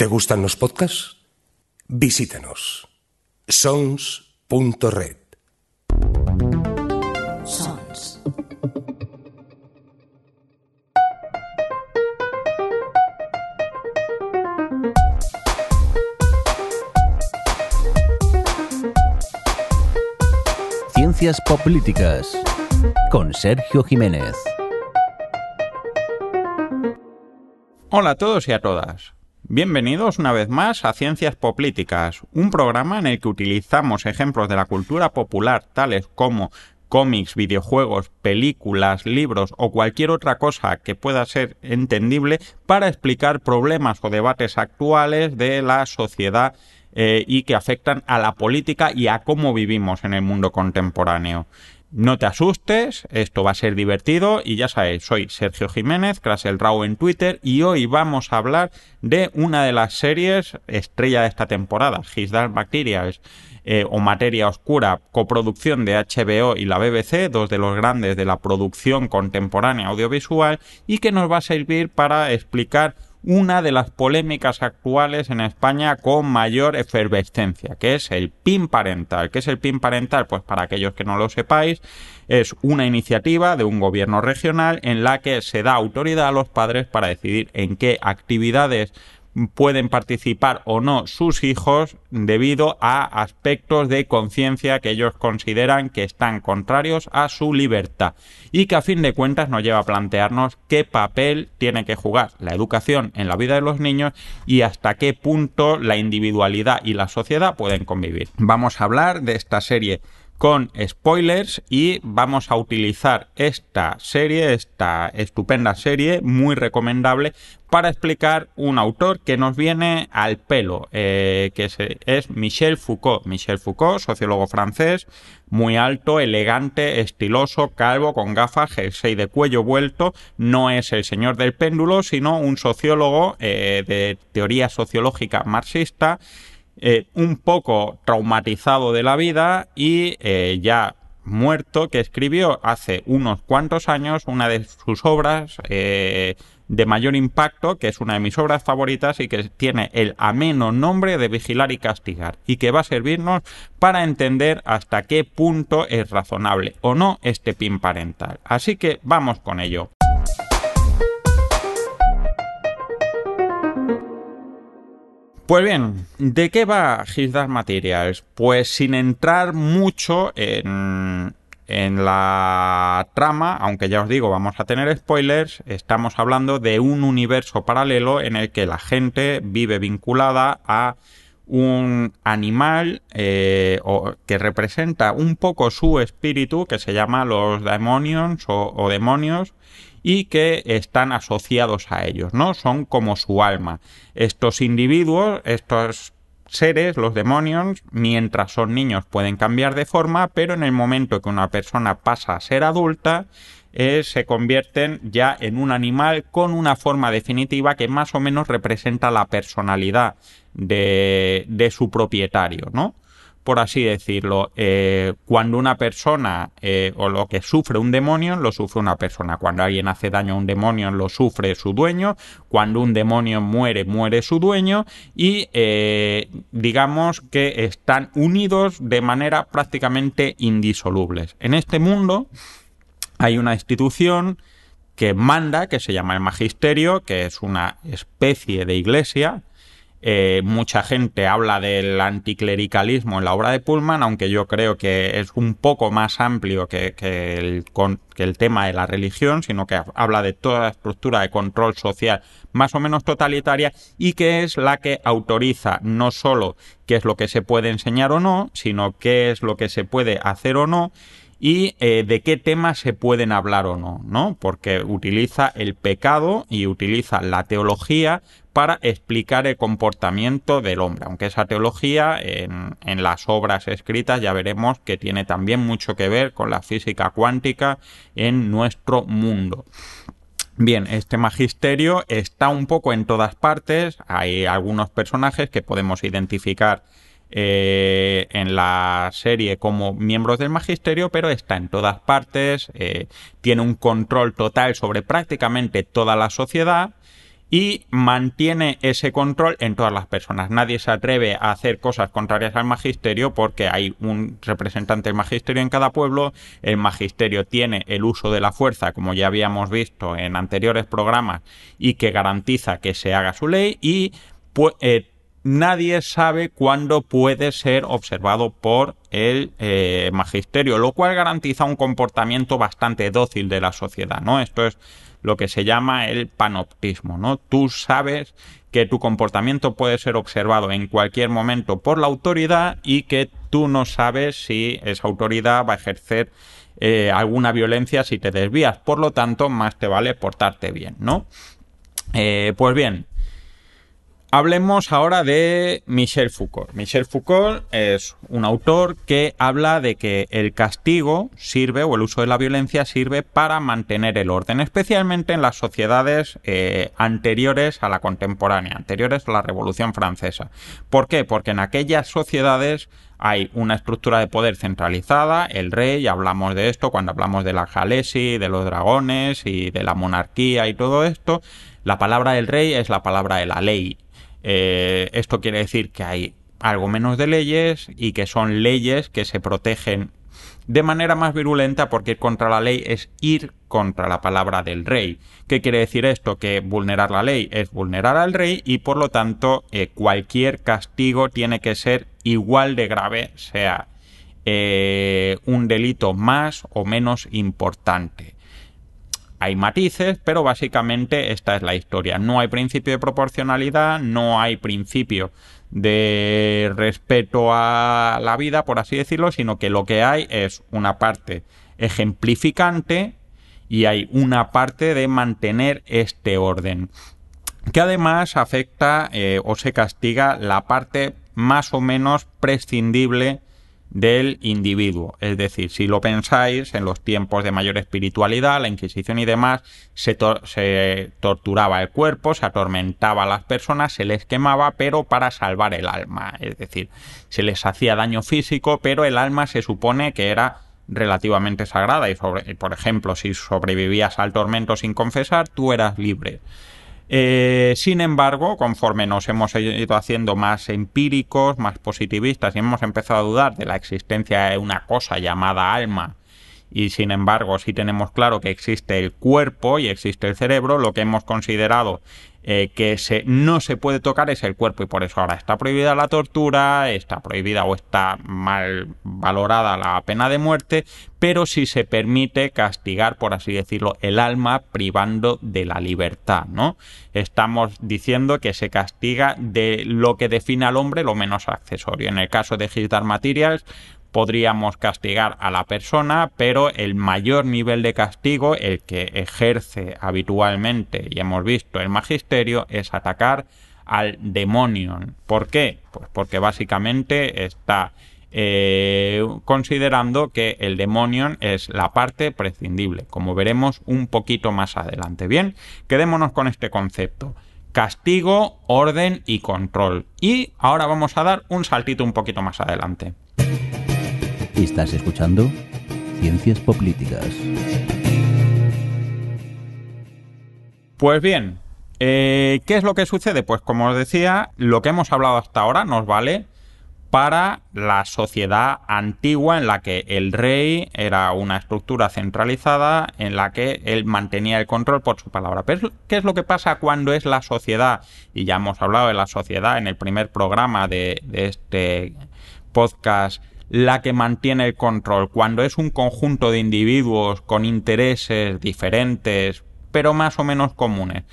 ¿Te gustan los podcasts? Visítanos. sons.red. Sons. Ciencias Políticas con Sergio Jiménez. Hola a todos y a todas. Bienvenidos una vez más a Ciencias Políticas, un programa en el que utilizamos ejemplos de la cultura popular tales como cómics, videojuegos, películas, libros o cualquier otra cosa que pueda ser entendible para explicar problemas o debates actuales de la sociedad eh, y que afectan a la política y a cómo vivimos en el mundo contemporáneo. No te asustes, esto va a ser divertido y ya sabes, soy Sergio Jiménez, el Rao en Twitter y hoy vamos a hablar de una de las series estrella de esta temporada, His Dark Materials eh, o Materia Oscura, coproducción de HBO y la BBC, dos de los grandes de la producción contemporánea audiovisual y que nos va a servir para explicar una de las polémicas actuales en España con mayor efervescencia, que es el PIN parental. ¿Qué es el PIN parental? Pues para aquellos que no lo sepáis, es una iniciativa de un gobierno regional en la que se da autoridad a los padres para decidir en qué actividades pueden participar o no sus hijos debido a aspectos de conciencia que ellos consideran que están contrarios a su libertad y que a fin de cuentas nos lleva a plantearnos qué papel tiene que jugar la educación en la vida de los niños y hasta qué punto la individualidad y la sociedad pueden convivir. Vamos a hablar de esta serie con spoilers y vamos a utilizar esta serie, esta estupenda serie, muy recomendable, para explicar un autor que nos viene al pelo, eh, que es, Michel Foucault. Michel Foucault, sociólogo francés, muy alto, elegante, estiloso, calvo, con gafas, jersey de cuello vuelto, no es el señor del péndulo, sino un sociólogo eh, de teoría sociológica marxista, eh, un poco traumatizado de la vida y eh, ya muerto, que escribió hace unos cuantos años una de sus obras eh, de mayor impacto, que es una de mis obras favoritas y que tiene el ameno nombre de Vigilar y Castigar, y que va a servirnos para entender hasta qué punto es razonable o no este pin parental. Así que vamos con ello. Pues bien, ¿de qué va His Dark Materials? Pues sin entrar mucho en, la trama, aunque ya os digo, vamos a tener spoilers, estamos hablando de un universo paralelo en el que la gente vive vinculada a un animal eh, que representa un poco su espíritu, que se llama los demonios o demonios, y que están asociados a ellos, ¿no? Son como su alma. Estos individuos, estos seres, los demonios, mientras son niños pueden cambiar de forma, pero en el momento que una persona pasa a ser adulta, eh, se convierten ya en un animal con una forma definitiva que más o menos representa la personalidad de, de su propietario, ¿no? Por así decirlo, eh, cuando una persona eh, o lo que sufre un demonio lo sufre una persona, cuando alguien hace daño a un demonio lo sufre su dueño, cuando un demonio muere muere su dueño. Y eh, digamos que están unidos de manera prácticamente indisolubles. En este mundo hay una institución que manda, que se llama el magisterio, que es una especie de iglesia, eh, mucha gente habla del anticlericalismo en la obra de Pullman, aunque yo creo que es un poco más amplio que, el, tema de la religión, sino que habla de toda la estructura de control social más o menos totalitaria y que es la que autoriza no solo qué es lo que se puede enseñar o no, sino qué es lo que se puede hacer o no y eh, de qué temas se pueden hablar o no, ¿no? Porque utiliza el pecado y utiliza la teología para explicar el comportamiento del hombre, aunque esa teología en, las obras escritas ya veremos que tiene también mucho que ver con la física cuántica en nuestro mundo. Bien, este magisterio está un poco en todas partes, hay algunos personajes que podemos identificar eh, en la serie como miembros del magisterio, pero está en todas partes, eh, tiene un control total sobre prácticamente toda la sociedad y mantiene ese control en todas las personas. Nadie se atreve a hacer cosas contrarias al magisterio porque hay un representante del magisterio en cada pueblo, el magisterio tiene el uso de la fuerza, como ya habíamos visto en anteriores programas, y que garantiza que se haga su ley y pues, nadie sabe cuándo puede ser observado por el eh, magisterio, lo cual garantiza un comportamiento bastante dócil de la sociedad, ¿no? Esto es lo que se llama el panoptismo, ¿no? Tú sabes que tu comportamiento puede ser observado en cualquier momento por la autoridad y que tú no sabes si esa autoridad va a ejercer eh, alguna violencia si te desvías. Por lo tanto, más te vale portarte bien, ¿no? Eh, pues bien, Hablemos ahora de Michel Foucault. Michel Foucault es un autor que habla de que el castigo sirve, o el uso de la violencia sirve para mantener el orden, especialmente en las sociedades eh, anteriores a la contemporánea, anteriores a la Revolución Francesa. ¿Por qué? Porque en aquellas sociedades hay una estructura de poder centralizada, el rey, hablamos de esto cuando hablamos de la Jalesi, de los dragones y de la monarquía y todo esto. La palabra del rey es la palabra de la ley eh, esto quiere decir que hay algo menos de leyes y que son leyes que se protegen de manera más virulenta porque ir contra la ley es ir contra la palabra del rey. ¿Qué quiere decir esto? Que vulnerar la ley es vulnerar al rey y por lo tanto eh, cualquier castigo tiene que ser igual de grave, sea eh, un delito más o menos importante. Hay matices, pero básicamente esta es la historia. No hay principio de proporcionalidad, no hay principio de respeto a la vida, por así decirlo, sino que lo que hay es una parte ejemplificante y hay una parte de mantener este orden, que además afecta eh, o se castiga la parte más o menos prescindible del individuo. Es decir, si lo pensáis, en los tiempos de mayor espiritualidad, la Inquisición y demás, se, torturaba el cuerpo, se atormentaba a las personas, se les quemaba, pero para salvar el alma. Es decir, se les hacía daño físico, pero el alma se supone que era relativamente sagrada y, sobre, por ejemplo, si sobrevivías al tormento sin confesar, tú eras libre. Eh, sin embargo, conforme nos hemos ido haciendo más empíricos, más positivistas y hemos empezado a dudar de la existencia de una cosa llamada alma, y sin embargo si tenemos claro que existe el cuerpo y existe el cerebro, lo que hemos considerado eh, que no se puede tocar es el cuerpo y por eso ahora está prohibida la tortura, está prohibida o está mal valorada la pena de muerte, pero sí se permite castigar, por así decirlo, el alma privando de la libertad, ¿no? Estamos diciendo que se castiga de lo que define al hombre lo menos accesorio. En el caso de Gildar Materials, podríamos castigar a la persona, pero el mayor nivel de castigo, el que ejerce habitualmente, y hemos visto el magisterio, es atacar al demonio. ¿Por qué? Pues porque básicamente está eh, considerando que el demonio es la parte prescindible, como veremos un poquito más adelante. Bien, quedémonos con este concepto. Castigo, orden y control. Y ahora vamos a dar un saltito un poquito más adelante. Estás escuchando Ciencias Políticas. Pues bien, eh, ¿qué es lo que sucede? Pues como os decía, lo que hemos hablado hasta ahora nos vale para la sociedad antigua en la que el rey era una estructura centralizada en la que él mantenía el control por su palabra. Pero ¿qué es lo que pasa cuando es la sociedad? Y ya hemos hablado de la sociedad en el primer programa de, de este podcast la que mantiene el control, cuando es un conjunto de individuos con intereses diferentes, pero más o menos comunes,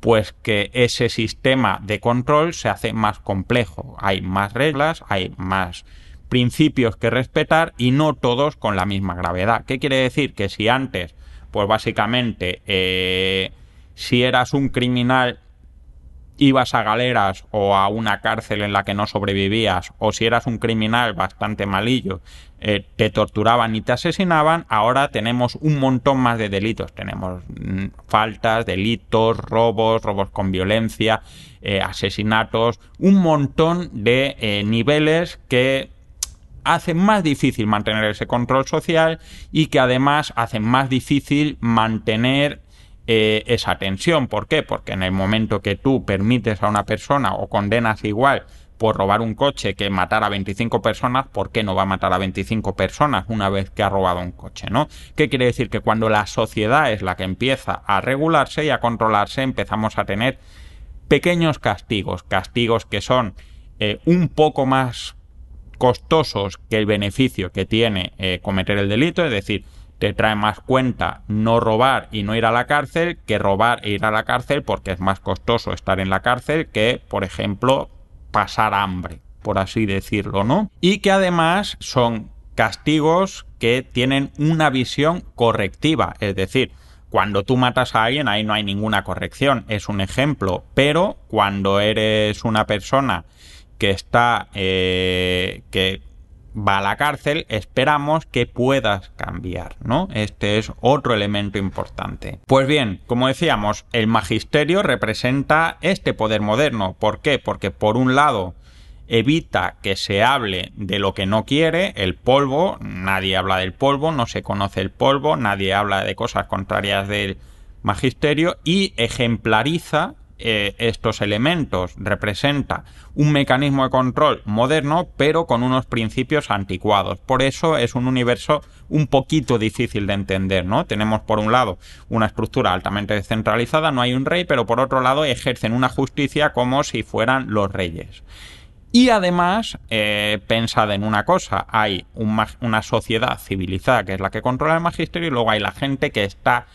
pues que ese sistema de control se hace más complejo. Hay más reglas, hay más principios que respetar y no todos con la misma gravedad. ¿Qué quiere decir? Que si antes, pues básicamente, eh, si eras un criminal ibas a galeras o a una cárcel en la que no sobrevivías, o si eras un criminal bastante malillo, eh, te torturaban y te asesinaban, ahora tenemos un montón más de delitos. Tenemos mm, faltas, delitos, robos, robos con violencia, eh, asesinatos, un montón de eh, niveles que hacen más difícil mantener ese control social y que además hacen más difícil mantener eh, esa tensión. ¿Por qué? Porque en el momento que tú permites a una persona o condenas igual por robar un coche que matar a 25 personas, ¿por qué no va a matar a 25 personas una vez que ha robado un coche, ¿no? ¿Qué quiere decir? Que cuando la sociedad es la que empieza a regularse y a controlarse, empezamos a tener pequeños castigos, castigos que son eh, un poco más costosos que el beneficio que tiene eh, cometer el delito, es decir, te trae más cuenta no robar y no ir a la cárcel que robar e ir a la cárcel porque es más costoso estar en la cárcel que, por ejemplo, pasar hambre, por así decirlo, ¿no? Y que además son castigos que tienen una visión correctiva, es decir, cuando tú matas a alguien ahí no hay ninguna corrección, es un ejemplo, pero cuando eres una persona que está, eh, que va a la cárcel, esperamos que puedas cambiar, ¿no? Este es otro elemento importante. Pues bien, como decíamos, el magisterio representa este poder moderno. ¿Por qué? Porque por un lado evita que se hable de lo que no quiere, el polvo, nadie habla del polvo, no se conoce el polvo, nadie habla de cosas contrarias del magisterio y ejemplariza eh, estos elementos representa un mecanismo de control moderno, pero con unos principios anticuados. Por eso es un universo un poquito difícil de entender, ¿no? Tenemos por un lado una estructura altamente descentralizada, no hay un rey, pero por otro lado ejercen una justicia como si fueran los reyes. Y además, eh, pensad en una cosa, hay una sociedad civilizada que es la que controla el magisterio y luego hay la gente que está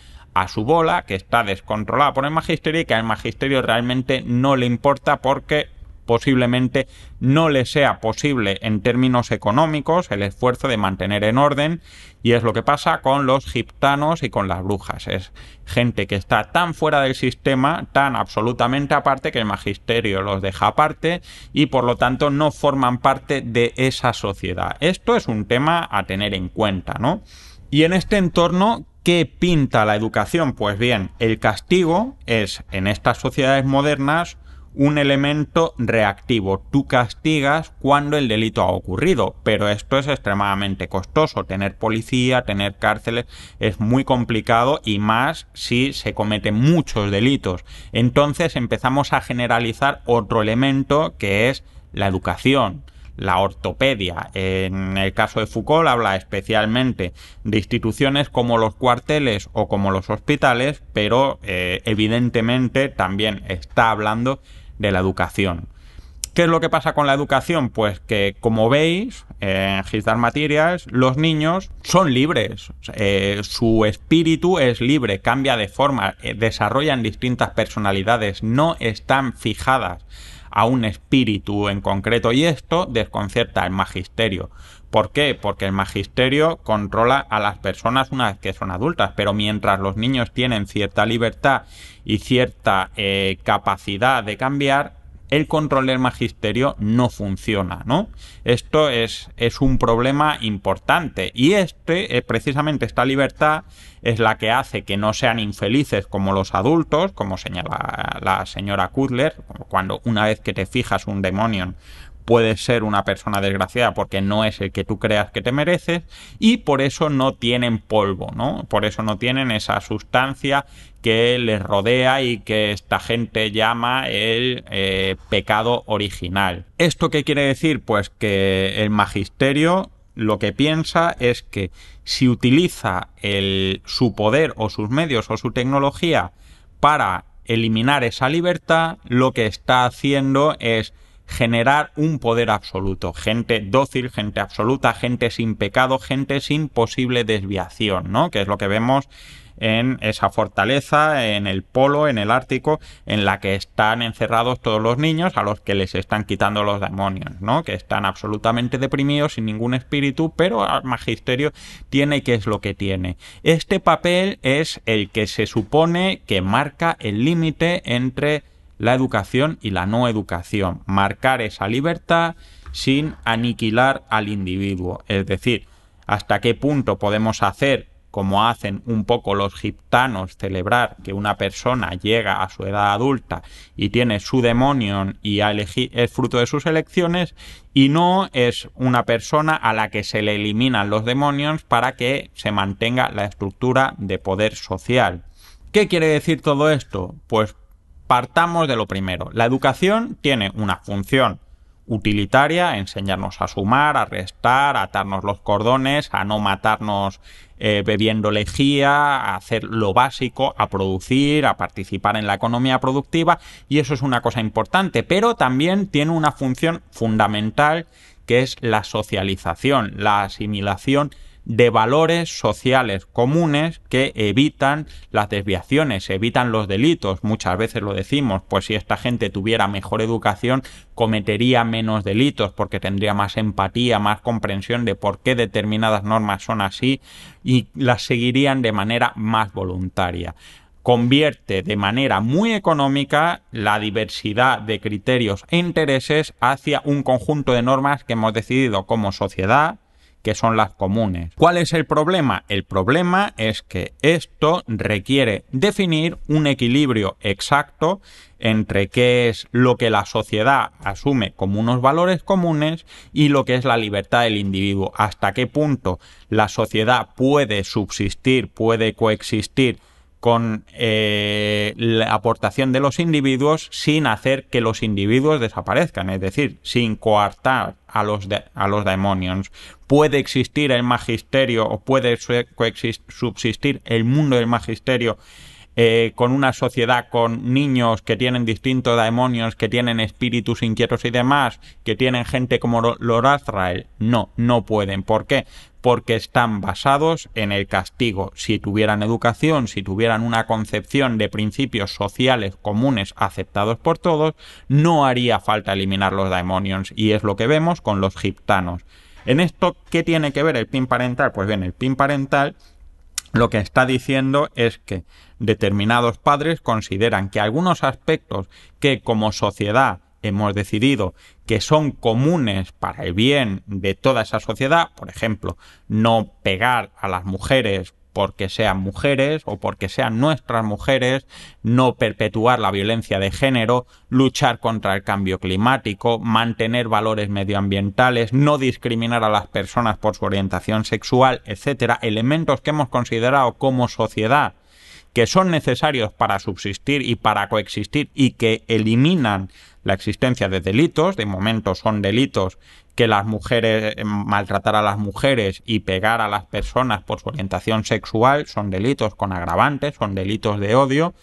a su bola, que está descontrolada por el magisterio y que al magisterio realmente no le importa porque posiblemente no le sea posible en términos económicos el esfuerzo de mantener en orden y es lo que pasa con los giptanos y con las brujas. Es gente que está tan fuera del sistema, tan absolutamente aparte que el magisterio los deja aparte y por lo tanto no forman parte de esa sociedad. Esto es un tema a tener en cuenta, ¿no? Y en este entorno, ¿Qué pinta la educación? Pues bien, el castigo es en estas sociedades modernas un elemento reactivo. Tú castigas cuando el delito ha ocurrido, pero esto es extremadamente costoso. Tener policía, tener cárceles es muy complicado y más si se cometen muchos delitos. Entonces empezamos a generalizar otro elemento que es la educación la ortopedia. En el caso de Foucault habla especialmente de instituciones como los cuarteles o como los hospitales, pero eh, evidentemente también está hablando de la educación. ¿Qué es lo que pasa con la educación? Pues que, como veis, en His Materials, los niños son libres. Eh, su espíritu es libre, cambia de forma, eh, desarrollan distintas personalidades, no están fijadas a un espíritu en concreto y esto desconcierta al magisterio. ¿Por qué? Porque el magisterio controla a las personas una vez que son adultas, pero mientras los niños tienen cierta libertad y cierta eh, capacidad de cambiar, el control del magisterio no funciona, ¿no? Esto es, es un problema importante y este, eh, precisamente esta libertad es la que hace que no sean infelices como los adultos, como señala la señora Kudler, cuando una vez que te fijas un demonio puedes ser una persona desgraciada porque no es el que tú creas que te mereces y por eso no tienen polvo, ¿no? Por eso no tienen esa sustancia que les rodea y que esta gente llama el eh, pecado original. ¿Esto qué quiere decir? Pues que el magisterio lo que piensa es que si utiliza su poder o sus medios o su tecnología para eliminar esa libertad, lo que está haciendo es generar un poder absoluto, gente dócil, gente absoluta, gente sin pecado, gente sin posible desviación, ¿no? Que es lo que vemos en esa fortaleza, en el polo, en el Ártico, en la que están encerrados todos los niños a los que les están quitando los demonios, ¿no? Que están absolutamente deprimidos, sin ningún espíritu, pero el magisterio tiene que es lo que tiene. Este papel es el que se supone que marca el límite entre la educación y la no educación, marcar esa libertad sin aniquilar al individuo, es decir, hasta qué punto podemos hacer como hacen un poco los giptanos, celebrar que una persona llega a su edad adulta y tiene su demonio y es fruto de sus elecciones, y no es una persona a la que se le eliminan los demonios para que se mantenga la estructura de poder social. ¿Qué quiere decir todo esto? Pues partamos de lo primero. La educación tiene una función utilitaria, enseñarnos a sumar, a restar, a atarnos los cordones, a no matarnos eh, bebiendo lejía, a hacer lo básico, a producir, a participar en la economía productiva y eso es una cosa importante, pero también tiene una función fundamental que es la socialización, la asimilación de valores sociales comunes que evitan las desviaciones, evitan los delitos. Muchas veces lo decimos, pues si esta gente tuviera mejor educación, cometería menos delitos porque tendría más empatía, más comprensión de por qué determinadas normas son así y las seguirían de manera más voluntaria convierte de manera muy económica la diversidad de criterios e intereses hacia un conjunto de normas que hemos decidido como sociedad que son las comunes. ¿Cuál es el problema? El problema es que esto requiere definir un equilibrio exacto entre qué es lo que la sociedad asume como unos valores comunes y lo que es la libertad del individuo. Hasta qué punto la sociedad puede subsistir, puede coexistir con eh, la aportación de los individuos sin hacer que los individuos desaparezcan, es decir, sin coartar a los, a los demonios. Puede existir el magisterio o puede subsistir el mundo del magisterio eh, con una sociedad con niños que tienen distintos demonios, que tienen espíritus inquietos y demás, que tienen gente como Lord Azrael. No, no pueden. ¿Por qué? Porque están basados en el castigo. Si tuvieran educación, si tuvieran una concepción de principios sociales comunes aceptados por todos, no haría falta eliminar los demonios. Y es lo que vemos con los giptanos. En esto, ¿qué tiene que ver el PIN parental? Pues bien, el PIN parental lo que está diciendo es que determinados padres consideran que algunos aspectos que como sociedad hemos decidido que son comunes para el bien de toda esa sociedad, por ejemplo, no pegar a las mujeres porque sean mujeres o porque sean nuestras mujeres, no perpetuar la violencia de género, luchar contra el cambio climático, mantener valores medioambientales, no discriminar a las personas por su orientación sexual, etcétera, elementos que hemos considerado como sociedad que son necesarios para subsistir y para coexistir y que eliminan la existencia de delitos, de momento son delitos que las mujeres, eh, maltratar a las mujeres y pegar a las personas por su orientación sexual son delitos con agravantes, son delitos de odio,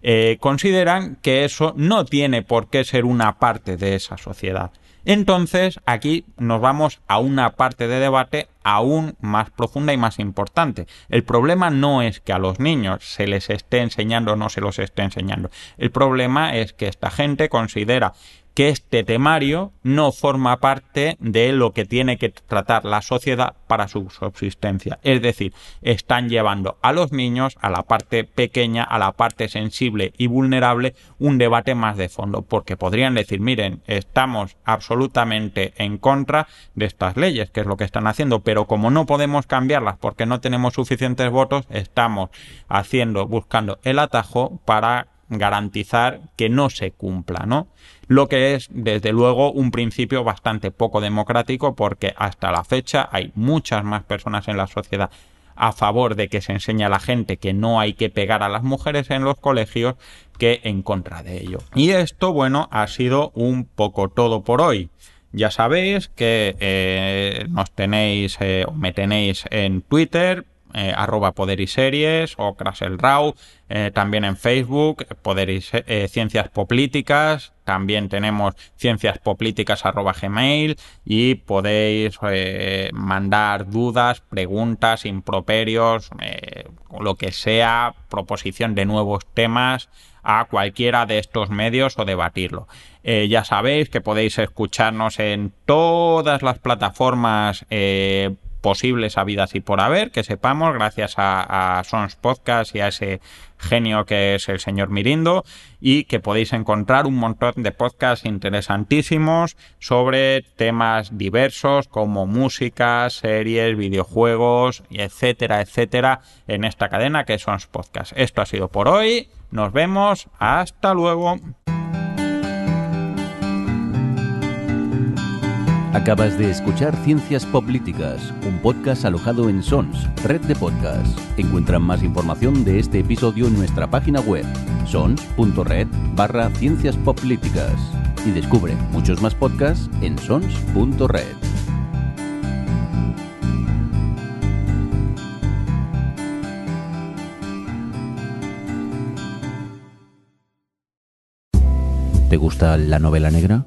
eh, consideran que eso no tiene por qué ser una parte de esa sociedad. Entonces, aquí nos vamos a una parte de debate aún más profunda y más importante. El problema no es que a los niños se les esté enseñando o no se los esté enseñando. El problema es que esta gente considera que este temario no forma parte de lo que tiene que tratar la sociedad para su subsistencia. Es decir, están llevando a los niños a la parte pequeña, a la parte sensible y vulnerable, un debate más de fondo, porque podrían decir, miren, estamos absolutamente en contra de estas leyes, que es lo que están haciendo, pero como no podemos cambiarlas porque no tenemos suficientes votos, estamos haciendo, buscando el atajo para garantizar que no se cumpla, ¿no? Lo que es, desde luego, un principio bastante poco democrático porque hasta la fecha hay muchas más personas en la sociedad a favor de que se enseñe a la gente que no hay que pegar a las mujeres en los colegios que en contra de ello. Y esto, bueno, ha sido un poco todo por hoy. Ya sabéis que eh, nos tenéis eh, me tenéis en Twitter, eh, arroba Poder y Series o Crasel Rau, eh, también en Facebook, Poder y eh, Ciencias Políticas, también tenemos ciencias políticas arroba Gmail y podéis mandar dudas, preguntas, improperios, lo que sea, proposición de nuevos temas a cualquiera de estos medios o debatirlo. ya sabéis que podéis escucharnos en todas las plataformas posibles habidas y por haber, que sepamos, gracias a, Sons Podcast y a ese genio que es el señor Mirindo, y que podéis encontrar un montón de podcasts interesantísimos sobre temas diversos como música, series, videojuegos, etcétera, etcétera, en esta cadena que es Sons Podcast. Esto ha sido por hoy. Nos vemos. Hasta luego. Acabas de escuchar Ciencias Políticas, un podcast alojado en Sons, red de podcasts. Encuentra más información de este episodio en nuestra página web, sons.red barra Ciencias Políticas. Y descubre muchos más podcasts en sons.red. ¿Te gusta la novela negra?